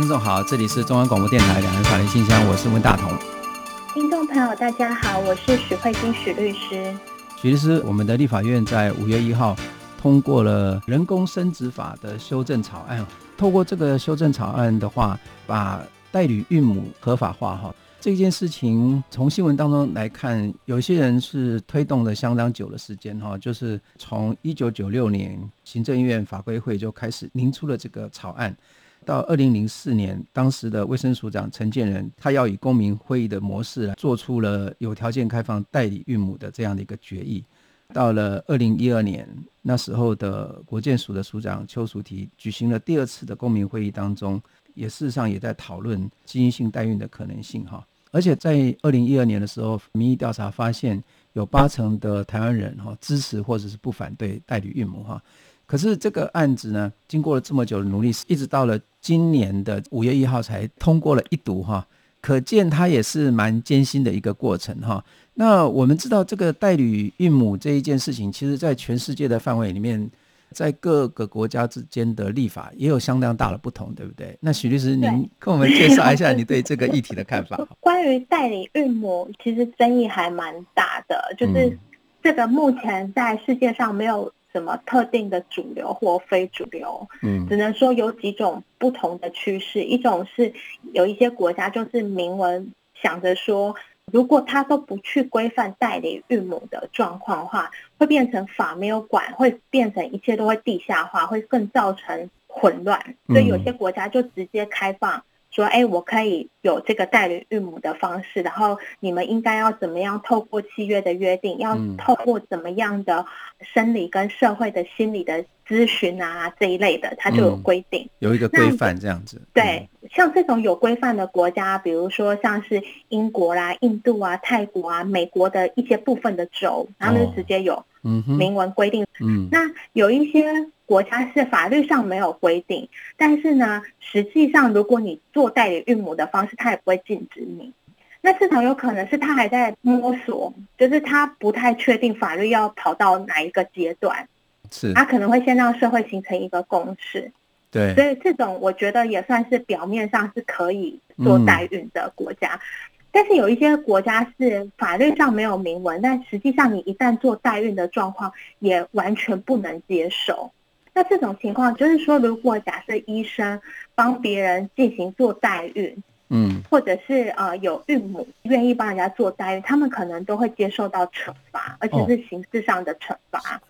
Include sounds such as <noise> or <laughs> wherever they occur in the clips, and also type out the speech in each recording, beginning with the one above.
听众好，这里是中央广播电台两岸法律信箱，我是温大同。听众朋友大家好，我是许慧金许律师。许律师，我们的立法院在五月一号通过了人工生殖法的修正草案。透过这个修正草案的话，把代理孕母合法化哈。这件事情从新闻当中来看，有些人是推动了相当久的时间哈，就是从一九九六年行政院法规会就开始拟出了这个草案。到二零零四年，当时的卫生署长陈建仁，他要以公民会议的模式来做出了有条件开放代理孕母的这样的一个决议。到了二零一二年，那时候的国健署的署长邱淑媞举行了第二次的公民会议当中，也事实上也在讨论基因性代孕的可能性哈。而且在二零一二年的时候，民意调查发现有八成的台湾人哈支持或者是不反对代理孕母哈。可是这个案子呢，经过了这么久的努力，一直到了今年的五月一号才通过了一读哈，可见它也是蛮艰辛的一个过程哈。那我们知道这个代理孕母这一件事情，其实在全世界的范围里面，在各个国家之间的立法也有相当大的不同，对不对？那许律师，您跟我们介绍一下你对这个议题的看法。<laughs> 关于代理孕母，其实争议还蛮大的，就是这个目前在世界上没有。什么特定的主流或非主流？嗯，只能说有几种不同的趋势。一种是有一些国家就是明文想着说，如果他都不去规范代理孕母的状况的话，会变成法没有管，会变成一切都会地下化，会更造成混乱。所以有些国家就直接开放。说，哎，我可以有这个代理孕母的方式，然后你们应该要怎么样透过契约的约定，要透过怎么样的生理跟社会的心理的咨询啊这一类的，它就有规定，嗯、有一个规范这样子。对，像这种有规范的国家，比如说像是英国啦、印度啊、泰国啊、美国的一些部分的州，他们就直接有明文规定。嗯，那有一些。国家是法律上没有规定，但是呢，实际上如果你做代理孕母的方式，他也不会禁止你。那至少有可能是他还在摸索，就是他不太确定法律要跑到哪一个阶段，是他可能会先让社会形成一个共识。对，所以这种我觉得也算是表面上是可以做代孕的国家。嗯但是有一些国家是法律上没有明文，但实际上你一旦做代孕的状况，也完全不能接受。那这种情况就是说，如果假设医生帮别人进行做代孕，嗯，或者是呃有孕母愿意帮人家做代孕，他们可能都会接受到惩罚，而且是刑事上的惩罚。哦。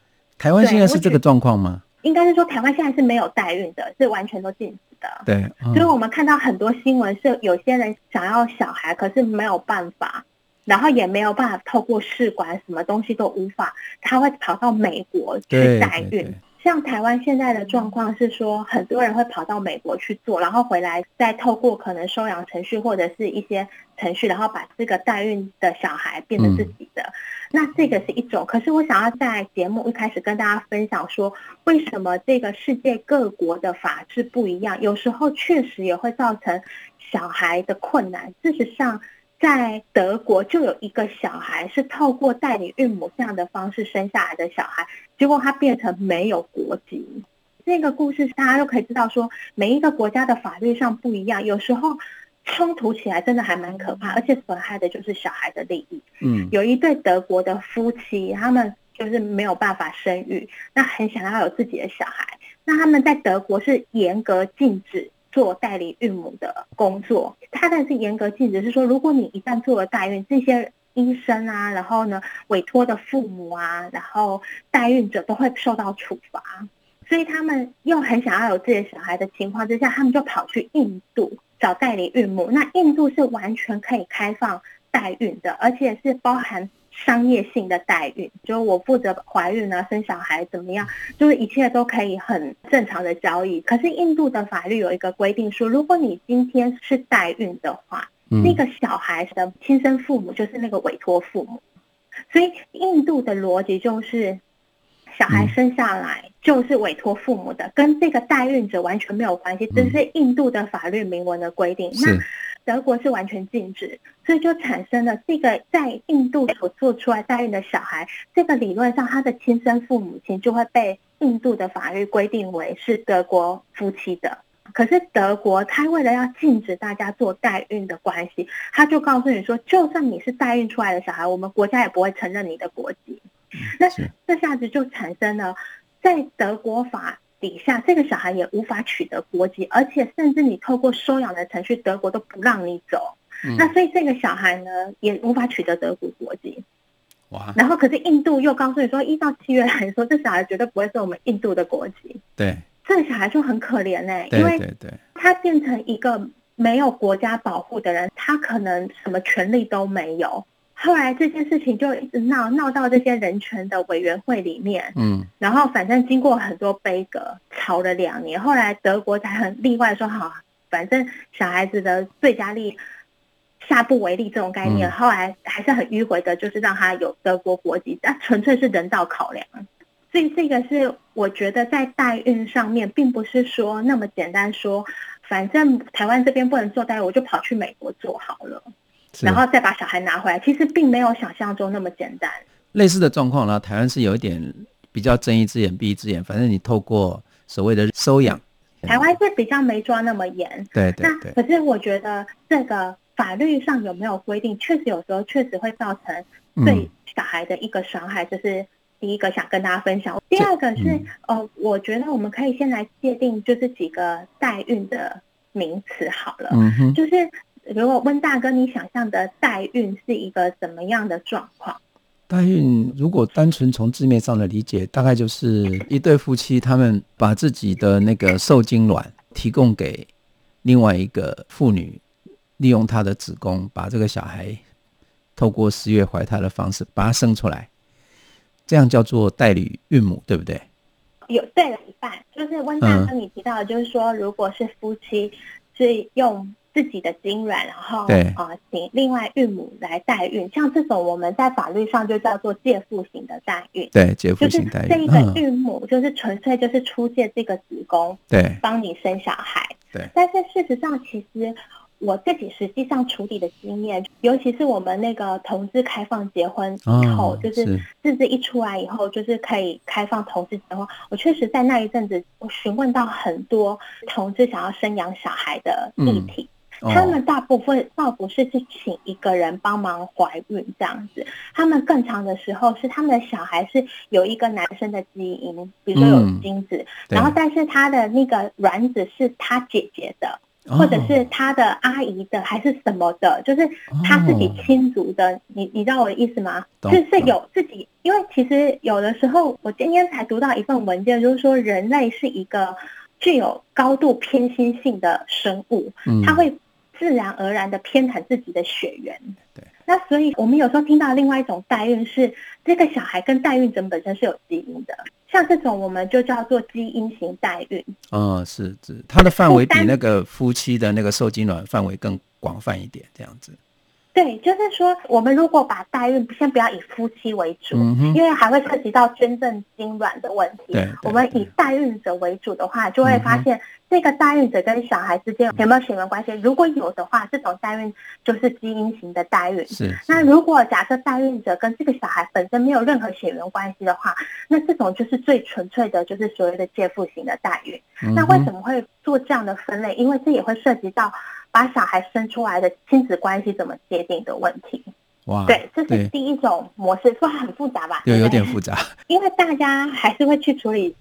台湾现在是这个状况吗？应该是说台湾现在是没有代孕的，是完全都禁止的。对，所以我们看到很多新闻是有些人想要小孩，可是没有办法，然后也没有办法透过试管，什么东西都无法，他会跑到美国去代孕。像台湾现在的状况是说，很多人会跑到美国去做，然后回来再透过可能收养程序或者是一些程序，然后把这个代孕的小孩变成自己的。嗯、那这个是一种。可是我想要在节目一开始跟大家分享说，为什么这个世界各国的法制不一样，有时候确实也会造成小孩的困难。事实上，在德国就有一个小孩是透过代理孕母这样的方式生下来的小孩，结果他变成没有国籍。这个故事大家都可以知道，说每一个国家的法律上不一样，有时候冲突起来真的还蛮可怕，而且损害的就是小孩的利益。嗯，有一对德国的夫妻，他们就是没有办法生育，那很想要有自己的小孩，那他们在德国是严格禁止。做代理孕母的工作，他但是严格禁止，是说如果你一旦做了代孕，这些医生啊，然后呢委托的父母啊，然后代孕者都会受到处罚，所以他们又很想要有自己的小孩的情况之下，他们就跑去印度找代理孕母。那印度是完全可以开放代孕的，而且是包含商业性的代孕，就是我负责怀孕啊、生小孩怎么样，就是一切都可以很正常的交易。可是印度的法律有一个规定说，如果你今天是代孕的话，嗯、那个小孩的亲生父母就是那个委托父母，所以印度的逻辑就是。小孩生下来就是委托父母的，跟这个代孕者完全没有关系，这是印度的法律明文的规定。那德国是完全禁止，所以就产生了这个在印度所做出来代孕的小孩，这个理论上他的亲生父母亲就会被印度的法律规定为是德国夫妻的。可是德国他为了要禁止大家做代孕的关系，他就告诉你说，就算你是代孕出来的小孩，我们国家也不会承认你的国籍。那这下子就产生了，在德国法底下，这个小孩也无法取得国籍，而且甚至你透过收养的程序，德国都不让你走。那所以这个小孩呢，也无法取得德国国籍。哇！然后可是印度又告诉你说，一到七月来说，这小孩绝对不会是我们印度的国籍。对，这个小孩就很可怜哎，因为他变成一个没有国家保护的人，他可能什么权利都没有。后来这件事情就一直闹闹到这些人权的委员会里面，嗯，然后反正经过很多杯葛，吵了两年，后来德国才很例外说好，反正小孩子的最佳利下不为例这种概念，嗯、后来还是很迂回的，就是让他有德国国籍，那纯粹是人道考量。所以这个是我觉得在代孕上面，并不是说那么简单说，反正台湾这边不能做代孕，我就跑去美国做好了。然后再把小孩拿回来，其实并没有想象中那么简单。类似的状况呢，台湾是有一点比较睁一只眼闭一只眼，反正你透过所谓的收养，台湾是比较没抓那么严。对对对。那可是我觉得这个法律上有没有规定，确实有时候确实会造成对小孩的一个伤害，这是第一个想跟大家分享。第二个是，嗯、呃，我觉得我们可以先来界定，就是几个代孕的名词好了，嗯哼，就是。如果温大哥，你想象的代孕是一个怎么样的状况？代孕如果单纯从字面上的理解，大概就是一对夫妻，他们把自己的那个受精卵提供给另外一个妇女，利用她的子宫把这个小孩透过十月怀胎的方式把它生出来，这样叫做代理孕母，对不对？有对了一半，就是温大哥你提到的，就是说，嗯、如果是夫妻是用。自己的精卵，然后啊，请另外孕母来代孕，像这种我们在法律上就叫做借腹型的代孕。对，借腹型代孕。就是这一个孕母就是纯粹就是出借这个子宫，对，帮你生小孩。对。但是事实上，其实我自己实际上处理的经验，尤其是我们那个同志开放结婚以后，就是日子一出来以后，就是可以开放同志结婚。我确实在那一阵子，我询问到很多同志想要生养小孩的议题。他们大部分倒不是去请一个人帮忙怀孕这样子，他们更长的时候是他们的小孩是有一个男生的基因，比如说有精子，然后但是他的那个卵子是他姐姐的，或者是他的阿姨的，还是什么的，就是他自己亲族的。你你知道我的意思吗？就是有自己，因为其实有的时候我今天才读到一份文件，就是说人类是一个具有高度偏心性的生物，它会。自然而然的偏袒自己的血缘，对。那所以我们有时候听到另外一种代孕是这个小孩跟代孕者本身是有基因的，像这种我们就叫做基因型代孕。嗯，是是，它的范围比那个夫妻的那个受精卵范围更广泛一点，这样子。对，就是说，我们如果把代孕先不要以夫妻为主，嗯、因为还会涉及到捐赠精卵的问题。对，我们以代孕者为主的话，就会发现这个代孕者跟小孩之间有没有血缘关系？如果有的话，这种代孕就是基因型的代孕。是。那如果假设代孕者跟这个小孩本身没有任何血缘关系的话，那这种就是最纯粹的，就是所谓的借腹型的代孕。嗯、那为什么会做这样的分类？因为这也会涉及到。把小孩生出来的亲子关系怎么界定的问题？哇，对，这是第一种模式，说很复杂吧？对，有点复杂。因为大家还是会去处理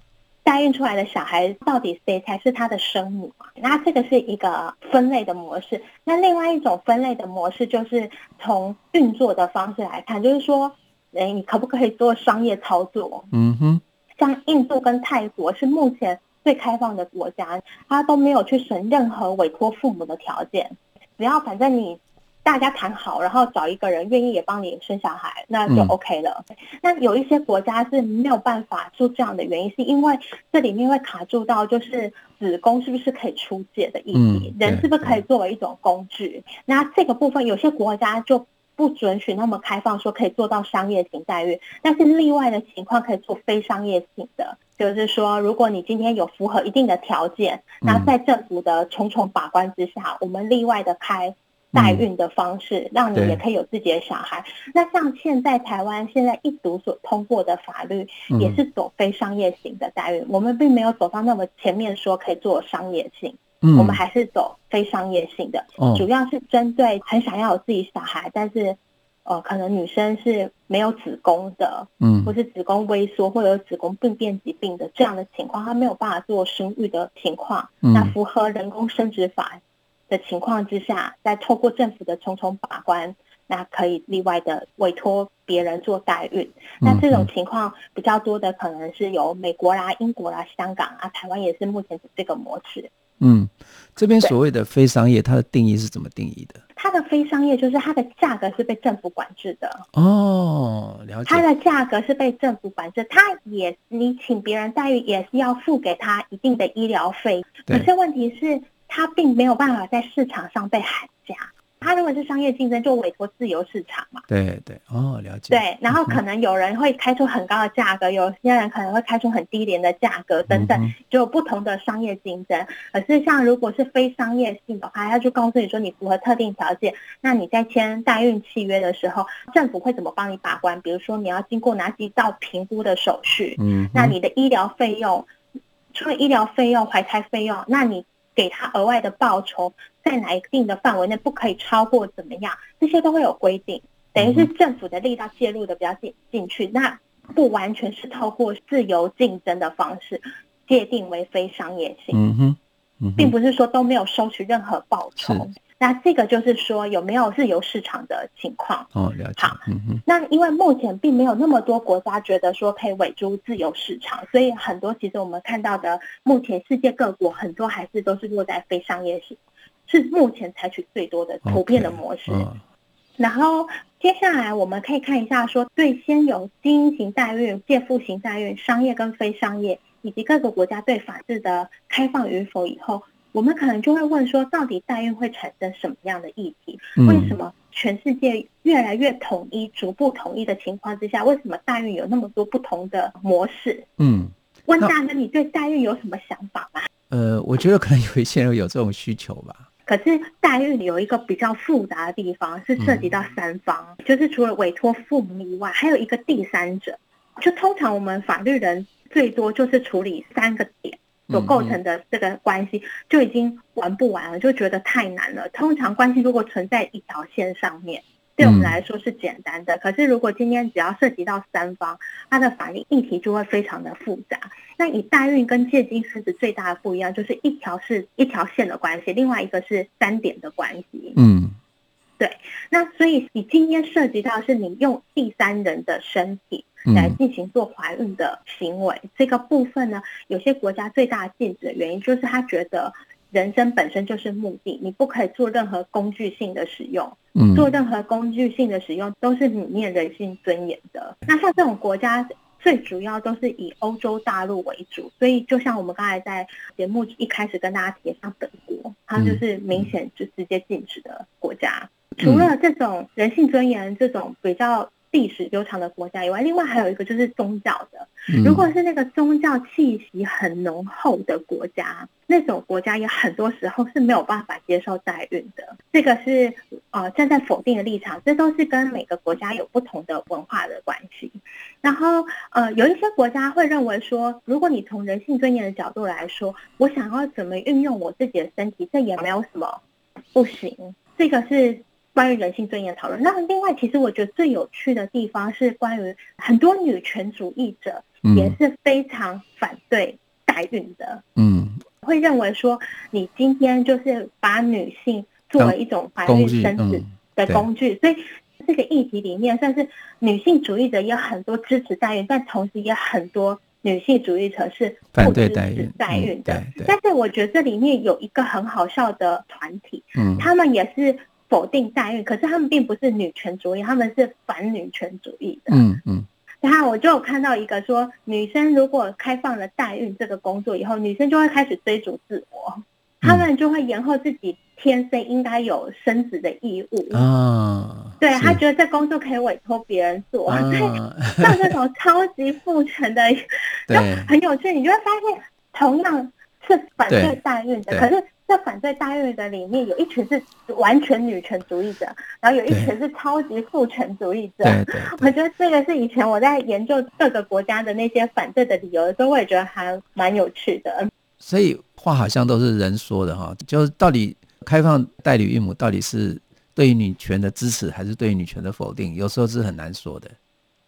代孕出来的小孩到底谁才是他的生母？那这个是一个分类的模式。那另外一种分类的模式就是从运作的方式来看，就是说，哎，你可不可以做商业操作？嗯哼，像印度跟泰国是目前。最开放的国家，他都没有去审任何委托父母的条件，只要反正你大家谈好，然后找一个人愿意也帮你生小孩，那就 OK 了。嗯、那有一些国家是没有办法做这样的原因，是因为这里面会卡住到就是子宫是不是可以出借的意义，嗯、人是不是可以作为一种工具？那这个部分有些国家就不准许那么开放，说可以做到商业型待遇，但是例外的情况可以做非商业性的，就是说如果你今天有符合一定的条件，那在政府的重重把关之下，我们例外的开。代孕的方式，嗯、让你也可以有自己的小孩。那像现在台湾现在一读所通过的法律，也是走非商业型的代孕。嗯、我们并没有走到那么前面说可以做商业性，嗯、我们还是走非商业性的，哦、主要是针对很想要有自己小孩，但是呃，可能女生是没有子宫的，嗯，或是子宫萎缩或者子宫病变疾病的这样的情况，她没有办法做生育的情况，嗯、那符合人工生殖法。的情况之下，再透过政府的重重把关，那可以例外的委托别人做代孕。那这种情况比较多的，可能是由美国啦、英国啦、香港啊、台湾也是目前是这个模式。嗯，这边所谓的非商业，它的定义是怎么定义的？它的非商业就是它的价格是被政府管制的。哦，了解。它的价格是被政府管制，它也你请别人待遇也是要付给他一定的医疗费。可是问题是。它并没有办法在市场上被喊价，它如果是商业竞争，就委托自由市场嘛。对对，哦，了解。对，然后可能有人会开出很高的价格，有些人可能会开出很低廉的价格，等等，就有不同的商业竞争。可是像如果是非商业性的话，他就告诉你说你符合特定条件，那你在签代孕契约的时候，政府会怎么帮你把关？比如说你要经过哪几道评估的手续？嗯，那你的医疗费用，除了医疗费用、怀胎费用，那你。给他额外的报酬，在哪一定的范围内不可以超过怎么样？这些都会有规定，等于是政府的力道介入的比较进进去，那不完全是透过自由竞争的方式界定为非商业性，嗯哼，并不是说都没有收取任何报酬。那这个就是说有没有自由市场的情况？哦，了解。好，嗯哼。那因为目前并没有那么多国家觉得说可以委诸自由市场，所以很多其实我们看到的目前世界各国很多还是都是落在非商业性，是目前采取最多的普遍的模式。Okay, 然后接下来我们可以看一下说，对先有经营型代孕、借付型代孕、商业跟非商业，以及各个国家对法治的开放与否以后。我们可能就会问说，到底代孕会产生什么样的议题？为什么全世界越来越统一、逐步统一的情况之下，为什么代孕有那么多不同的模式？嗯，问大哥，你对代孕有什么想法吗？呃，我觉得可能有一些人有这种需求吧。<laughs> 可是代孕有一个比较复杂的地方，是涉及到三方，嗯、就是除了委托父母以外，还有一个第三者。就通常我们法律人最多就是处理三个点。所构成的这个关系就已经玩不完了，就觉得太难了。通常关系如果存在一条线上面，对我们来说是简单的。可是如果今天只要涉及到三方，它的法律议题就会非常的复杂。那以代孕跟借精生子最大的不一样，就是一条是一条线的关系，另外一个是三点的关系。嗯，对。那所以你今天涉及到是你用第三人的身体。来进行做怀孕的行为，嗯、这个部分呢，有些国家最大的禁止的原因就是他觉得人生本身就是目的，你不可以做任何工具性的使用，嗯、做任何工具性的使用都是泯灭人性尊严的。那像这种国家，最主要都是以欧洲大陆为主，所以就像我们刚才在节目一开始跟大家提，像本国，它就是明显就直接禁止的国家。嗯、除了这种人性尊严这种比较。历史悠长的国家以外，另外还有一个就是宗教的。如果是那个宗教气息很浓厚的国家，那种国家也很多时候是没有办法接受代孕的。这个是呃站在否定的立场，这都是跟每个国家有不同的文化的关系。然后呃有一些国家会认为说，如果你从人性尊严的角度来说，我想要怎么运用我自己的身体，这也没有什么不行。这个是。关于人性尊严讨论，那另外其实我觉得最有趣的地方是关于很多女权主义者也是非常反对代孕的，嗯，会认为说你今天就是把女性作为一种怀孕生子的工具，所以这个议题里面算是女性主义者也有很多支持代孕，但同时也很多女性主义者是不支持代孕的。但是我觉得这里面有一个很好笑的团体，嗯，他们也是。否定代孕，可是他们并不是女权主义，他们是反女权主义的。嗯嗯。然后我就有看到一个说，女生如果开放了代孕这个工作以后，女生就会开始追逐自我，她们就会延后自己天生应该有生子的义务啊。对，她觉得这工作可以委托别人做，所以 <laughs> 像这种超级父权的，就很有趣。你就会发现，同样是反对代孕的，可是。在反对代孕的里面，有一群是完全女权主义者，然后有一群是超级父权主义者。对对对，我觉得这个是以前我在研究各个国家的那些反对的理由的时候，我也觉得还蛮有趣的。所以话好像都是人说的哈，就是到底开放代理孕母到底是对于女权的支持，还是对于女权的否定，有时候是很难说的。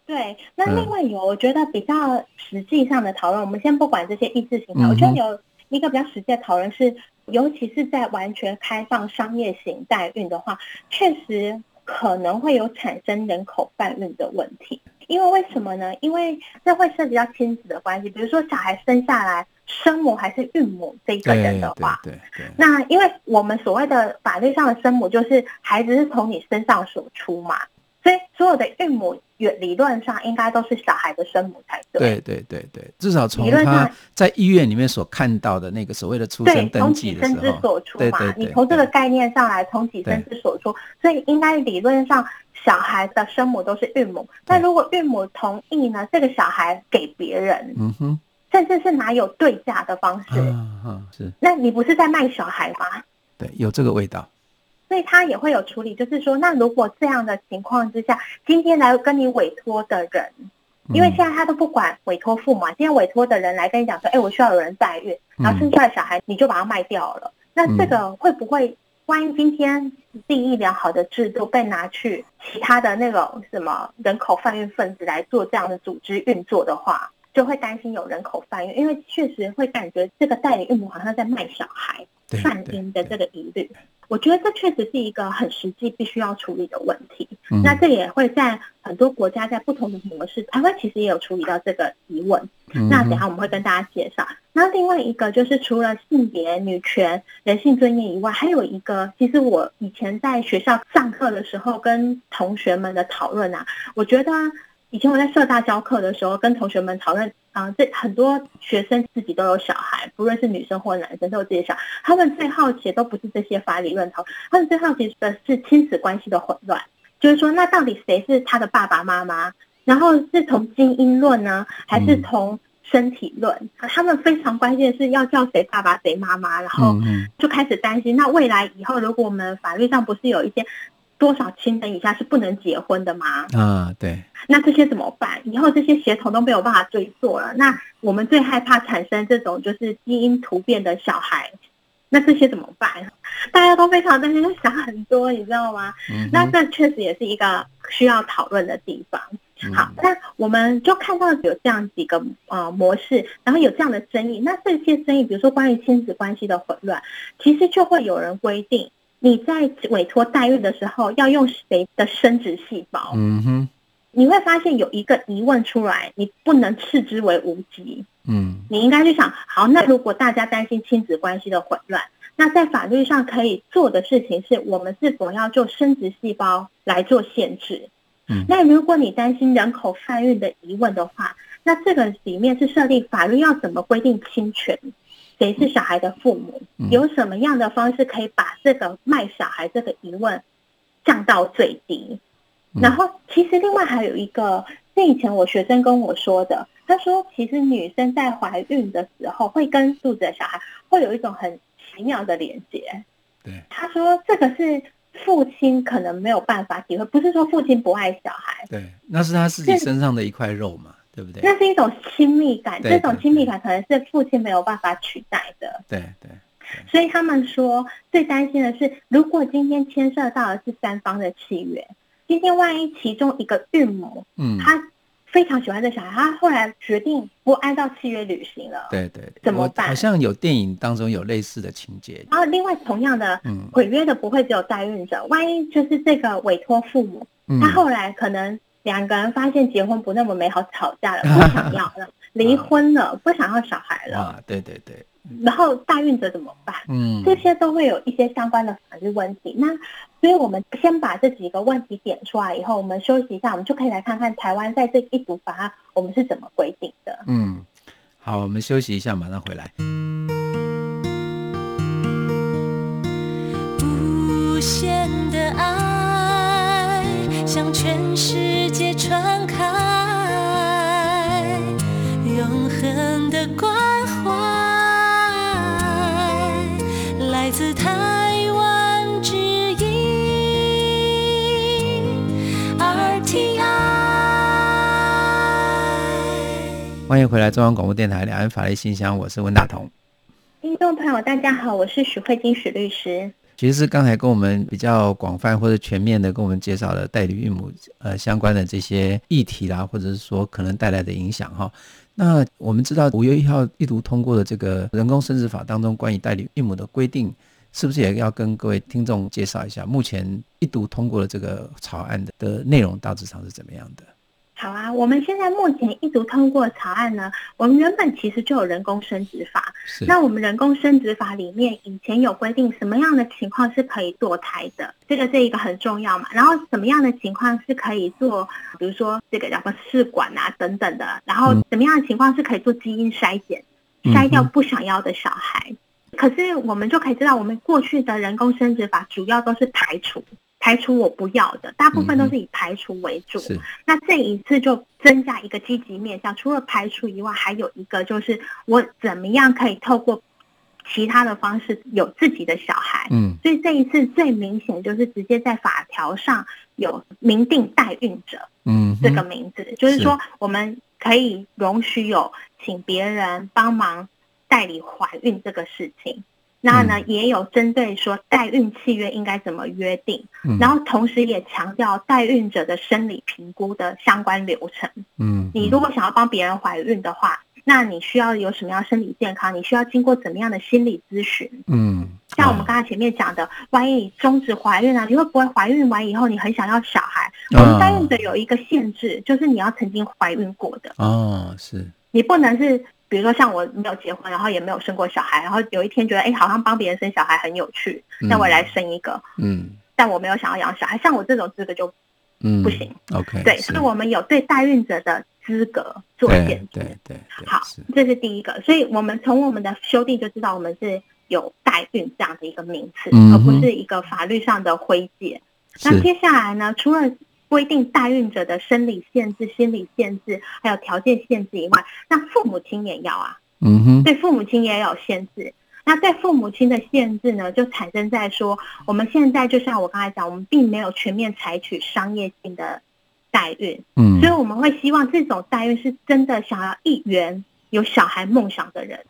对，那另外有我觉得比较实际上的讨论，我们先不管这些意识形态，我觉得有一个比较实际的讨论是。尤其是在完全开放商业型代孕的话，确实可能会有产生人口贩运的问题。因为为什么呢？因为这会涉及到亲子的关系。比如说，小孩生下来，生母还是孕母这一个人的话，对对对。那因为我们所谓的法律上的生母，就是孩子是从你身上所出嘛。所以，所有的孕母，理论上应该都是小孩的生母才对。对对对对，至少从他在医院里面所看到的那个所谓的出生登记的时候，从己身之所出嘛，你从这个概念上来，从己身之所出，所以应该理论上小孩的生母都是孕母。那如果孕母同意呢，这个小孩给别人，嗯哼，甚至是拿有对价的方式，嗯，是，那你不是在卖小孩吗？对，有这个味道。所以他也会有处理，就是说，那如果这样的情况之下，今天来跟你委托的人，因为现在他都不管委托父母，今天委托的人来跟你讲说，哎，我需要有人代孕，然后生出来小孩你就把它卖掉了，那这个会不会，万一今天利益良好的制度被拿去其他的那种什么人口贩运分子来做这样的组织运作的话，就会担心有人口贩运，因为确实会感觉这个代理孕母好像在卖小孩。贩婴的这个疑虑，我觉得这确实是一个很实际必须要处理的问题。嗯、那这也会在很多国家在不同的模式，台湾其实也有处理到这个疑问。嗯、那等下我们会跟大家介绍。那另外一个就是除了性别、女权、人性尊严以外，还有一个，其实我以前在学校上课的时候跟同学们的讨论啊，我觉得以前我在社大教课的时候跟同学们讨论。啊，这很多学生自己都有小孩，不论是女生或男生都有自己的小孩。他们最好奇的都不是这些法理论讨论，他们最好奇的是亲子关系的混乱。就是说，那到底谁是他的爸爸妈妈？然后是从基因论呢，还是从身体论？嗯、他们非常关键是要叫谁爸爸谁妈妈，然后就开始担心，那未来以后如果我们法律上不是有一些。多少亲等以下是不能结婚的吗？啊，对。那这些怎么办？以后这些血统都没有办法追溯了。那我们最害怕产生这种就是基因突变的小孩。那这些怎么办？大家都非常担心，就想很多，你知道吗？嗯、那这确实也是一个需要讨论的地方。嗯、好，那我们就看到有这样几个呃模式，然后有这样的争议。那这些争议，比如说关于亲子关系的混乱，其实就会有人规定。你在委托代孕的时候要用谁的生殖细胞？嗯哼，你会发现有一个疑问出来，你不能视之为无稽。嗯，你应该去想，好，那如果大家担心亲子关系的混乱，那在法律上可以做的事情是，我们是否要做生殖细胞来做限制？嗯，那如果你担心人口贩运的疑问的话，那这个里面是设立法律要怎么规定侵权？谁是小孩的父母？有什么样的方式可以把这个卖小孩这个疑问降到最低？然后，其实另外还有一个，是以前我学生跟我说的，他说，其实女生在怀孕的时候会跟肚子的小孩会有一种很奇妙的连接。对，他说这个是父亲可能没有办法体会，不是说父亲不爱小孩，对，那是他自己身上的一块肉嘛。对不对？那是一种亲密感，这种亲密感可能是父亲没有办法取代的。对对。所以他们说，最担心的是，如果今天牵涉到的是三方的契约，今天万一其中一个孕母，嗯，他非常喜欢这小孩，他后来决定不按照契约履行了，对对，怎么办？好像有电影当中有类似的情节。然后另外同样的，嗯，毁约的不会只有代孕者，万一就是这个委托父母，他后来可能。两个人发现结婚不那么美好，吵架了，不想要了，<laughs> 离婚了，不想要小孩了。啊，对对对，然后大孕者怎么办？嗯，这些都会有一些相关的法律问题。那所以我们先把这几个问题点出来以后，我们休息一下，我们就可以来看看台湾在这一组法案我们是怎么规定的。嗯，好，我们休息一下，马上回来。无限向全世界传开，永恒的关怀来自台湾之音 RTI。欢迎回来，中央广播电台两岸法律信箱，我是温大同。听众朋友，大家好，我是许慧金许律师。其实刚才跟我们比较广泛或者全面的跟我们介绍了代理孕母呃相关的这些议题啦，或者是说可能带来的影响哈。那我们知道五月一号一读通过的这个人工生殖法当中关于代理孕母的规定，是不是也要跟各位听众介绍一下？目前一读通过的这个草案的内容大致上是怎么样的？好啊，我们现在目前一读通过草案呢，我们原本其实就有人工生殖法。那我们人工生殖法里面以前有规定什么样的情况是可以堕胎的，这个这一个很重要嘛。然后什么样的情况是可以做，比如说这个叫做试管啊等等的。然后什么样的情况是可以做基因筛检，筛掉不想要的小孩。嗯。可是我们就可以知道，我们过去的人工生殖法主要都是排除。排除我不要的，大部分都是以排除为主。嗯、那这一次就增加一个积极面向，除了排除以外，还有一个就是我怎么样可以透过其他的方式有自己的小孩。嗯，所以这一次最明显就是直接在法条上有明定代孕者，嗯，这个名字，就是说我们可以容许有请别人帮忙代理怀孕这个事情。那呢，也有针对说代孕契约应该怎么约定，嗯，然后同时也强调代孕者的生理评估的相关流程。嗯，你如果想要帮别人怀孕的话，那你需要有什么样生理健康？你需要经过怎么样的心理咨询？嗯，像我们刚才前面讲的，万一你终止怀孕啊，你会不会怀孕完以后你很想要小孩？我们代孕者有一个限制，就是你要曾经怀孕过的。哦，是你不能是。比如说像我没有结婚，然后也没有生过小孩，然后有一天觉得哎，好像帮别人生小孩很有趣，那我来生一个，嗯，但我没有想要养小孩，像我这种资格就嗯不行。嗯、OK，对，所以我们有对代孕者的资格做限制。对对，对，好，这是第一个，所以我们从我们的修订就知道我们是有代孕这样的一个名词，嗯、而不是一个法律上的灰阶。那接下来呢，除了规定代孕者的生理限制、心理限制，还有条件限制以外，那父母亲也要啊。嗯哼，对父母亲也有限制。那对父母亲的限制呢，就产生在说，我们现在就像我刚才讲，我们并没有全面采取商业性的代孕。嗯，所以我们会希望这种代孕是真的想要一圆有小孩梦想的人。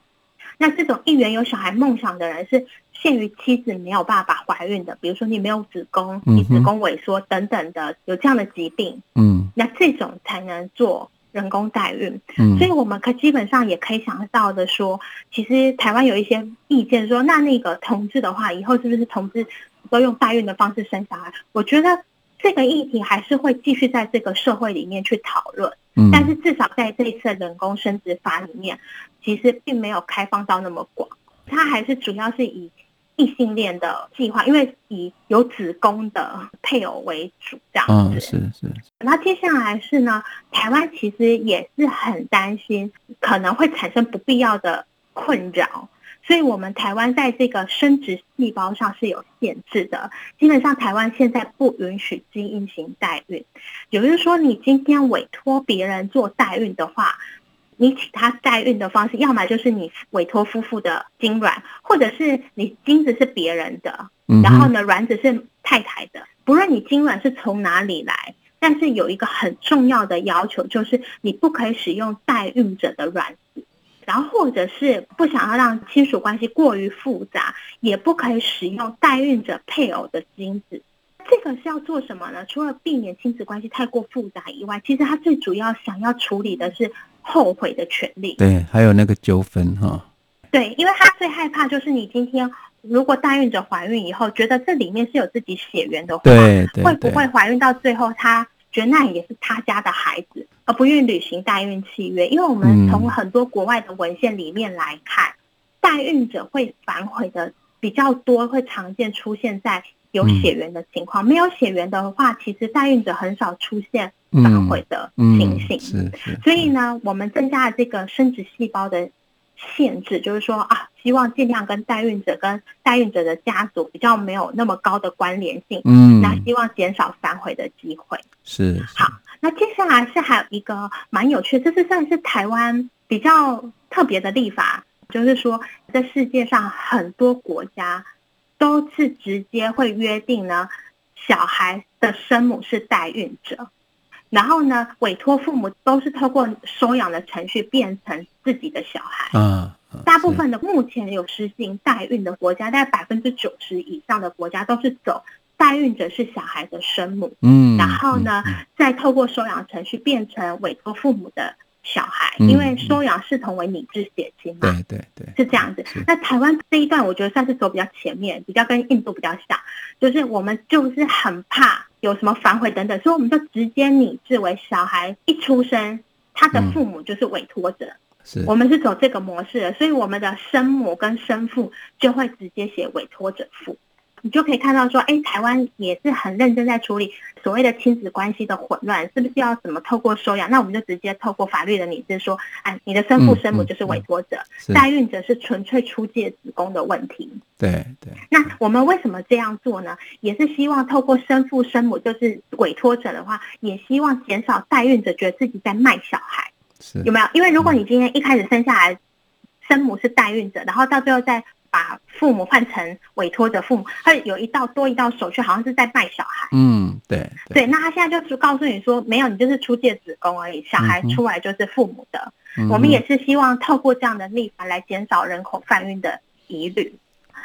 那这种一元有小孩梦想的人是。限于妻子没有办法怀孕的，比如说你没有子宫，你子宫萎缩等等的，有这样的疾病，嗯，那这种才能做人工代孕。嗯，所以我们可基本上也可以想到的说，其实台湾有一些意见说，那那个同志的话，以后是不是同志都用代孕的方式生小孩？我觉得这个议题还是会继续在这个社会里面去讨论。嗯，但是至少在这一次人工生殖法里面，其实并没有开放到那么广，它还是主要是以。异性恋的计划，因为以有子宫的配偶为主，这样子。嗯，是是。那接下来是呢，台湾其实也是很担心可能会产生不必要的困扰，所以我们台湾在这个生殖细胞上是有限制的。基本上，台湾现在不允许基因型代孕，也就是说，你今天委托别人做代孕的话。你其他代孕的方式，要么就是你委托夫妇的精卵，或者是你精子是别人的，然后呢，卵子是太太的。不论你精卵是从哪里来，但是有一个很重要的要求，就是你不可以使用代孕者的卵子，然后或者是不想要让亲属关系过于复杂，也不可以使用代孕者配偶的精子。这个是要做什么呢？除了避免亲子关系太过复杂以外，其实他最主要想要处理的是。后悔的权利，对，还有那个纠纷哈。对，因为他最害怕就是你今天如果代孕者怀孕以后，觉得这里面是有自己血缘的话，对，对，会不会怀孕到最后，他觉得那也是他家的孩子，而不愿意履行代孕契约？因为我们从很多国外的文献里面来看，代孕者会反悔的比较多，会常见出现在有血缘的情况。嗯、没有血缘的话，其实代孕者很少出现反悔的情形。所以呢，我们增加了这个生殖细胞的限制，就是说啊，希望尽量跟代孕者跟代孕者的家族比较没有那么高的关联性。嗯。那希望减少反悔的机会。是，是。好，那接下来是还有一个蛮有趣，这是算是台湾比较特别的立法。就是说，在世界上很多国家都是直接会约定呢，小孩的生母是代孕者，然后呢，委托父母都是透过收养的程序变成自己的小孩。嗯，大部分的目前有实行代孕的国家，大概百分之九十以上的国家都是走代孕者是小孩的生母。嗯，然后呢，再透过收养程序变成委托父母的。小孩，因为收养视同为拟制血亲嘛，对对对，是这样子。那台湾这一段，我觉得算是走比较前面，比较跟印度比较像，就是我们就是很怕有什么反悔等等，所以我们就直接拟制为小孩一出生，他的父母就是委托者，嗯、是我们是走这个模式的，所以我们的生母跟生父就会直接写委托者父。你就可以看到说，哎，台湾也是很认真在处理所谓的亲子关系的混乱，是不是要怎么透过收养？那我们就直接透过法律的拟制说，哎，你的生父生母就是委托者，代孕者是纯粹出借子宫的问题。对对。那我们为什么这样做呢？也是希望透过生父生母就是委托者的话，也希望减少代孕者觉得自己在卖小孩。是。有没有？因为如果你今天一开始生下来，生母是代孕者，然后到最后再。把父母换成委托的父母，他有一道多一道手续，好像是在卖小孩。嗯，对对，对。那他现在就是告诉你说，没有，你就是出借子宫而已，小孩出来就是父母的。嗯、我们也是希望透过这样的立法来减少人口贩运的疑虑。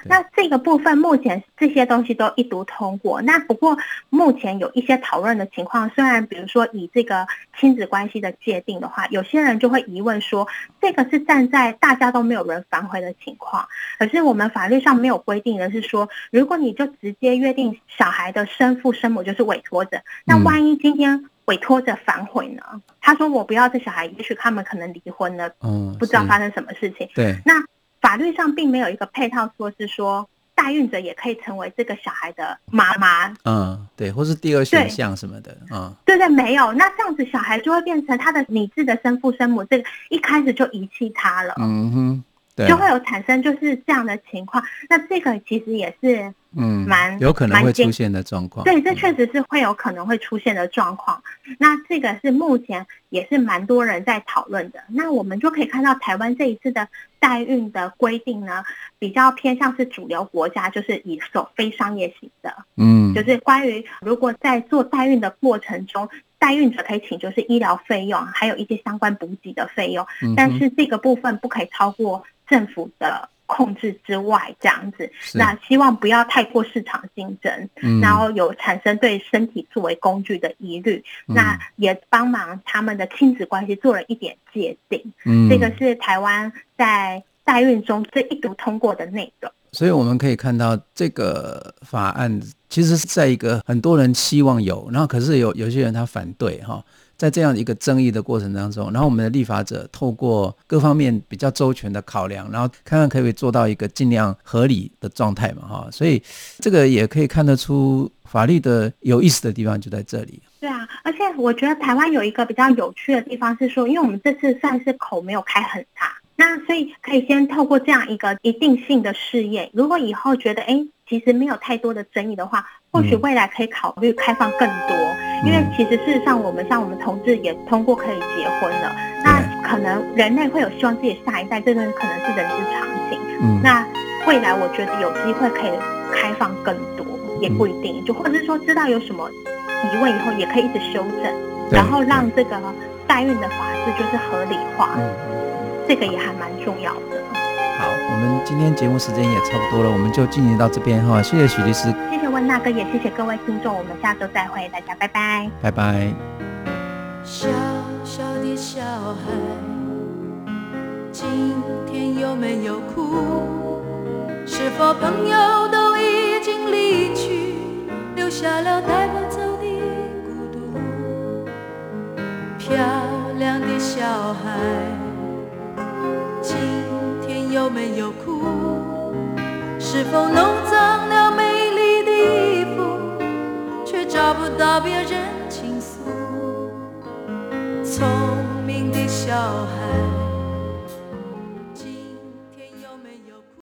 那这个部分目前这些东西都一读通过。那不过目前有一些讨论的情况，虽然比如说以这个亲子关系的界定的话，有些人就会疑问说，这个是站在大家都没有人反悔的情况。可是我们法律上没有规定的是说，如果你就直接约定小孩的生父生母就是委托者，那万一今天委托者反悔呢？他说我不要这小孩，也许他们可能离婚了，嗯，不知道发生什么事情。对，那。法律上并没有一个配套说是说代孕者也可以成为这个小孩的妈妈，嗯，对，或是第二选项什么的，对嗯，对对，没有，那这样子小孩就会变成他的拟制的生父生母，这个一开始就遗弃他了，嗯哼。对就会有产生就是这样的情况，那这个其实也是嗯蛮有可能会出现的状况。对，这确实是会有可能会出现的状况。嗯、那这个是目前也是蛮多人在讨论的。那我们就可以看到台湾这一次的代孕的规定呢，比较偏向是主流国家，就是以走非商业型的，嗯，就是关于如果在做代孕的过程中。代孕者可以请求是医疗费用，还有一些相关补给的费用，但是这个部分不可以超过政府的控制之外，这样子。那希望不要太过市场竞争，嗯、然后有产生对身体作为工具的疑虑。嗯、那也帮忙他们的亲子关系做了一点界定。嗯，这个是台湾在代孕中这一读通过的内容。所以我们可以看到，这个法案其实是在一个很多人希望有，然后可是有有些人他反对哈，在这样一个争议的过程当中，然后我们的立法者透过各方面比较周全的考量，然后看看可不可以做到一个尽量合理的状态嘛哈，所以这个也可以看得出法律的有意思的地方就在这里。对啊，而且我觉得台湾有一个比较有趣的地方是说，因为我们这次算是口没有开很大。那所以可以先透过这样一个一定性的试验，如果以后觉得哎，其实没有太多的争议的话，或许未来可以考虑开放更多。因为其实事实上，我们像我们同志也通过可以结婚了，那可能人类会有希望自己下一代，这个可能是人之常情。嗯，那未来我觉得有机会可以开放更多，也不一定，就或者是说知道有什么疑问以后，也可以一直修正，然后让这个代孕的法制就是合理化。这个也还蛮重要的。好，我们今天节目时间也差不多了，我们就进行到这边哈。谢谢许律师，谢谢温大哥，也谢谢各位听众，我们下周再会，大家拜拜，拜拜。小小的小孩，今天有没有哭？是否朋友都已经离去，留下了带不走的孤独？漂亮的小孩。我没有哭是否弄脏了美丽的衣服却找不到别人倾诉？聪明的小孩。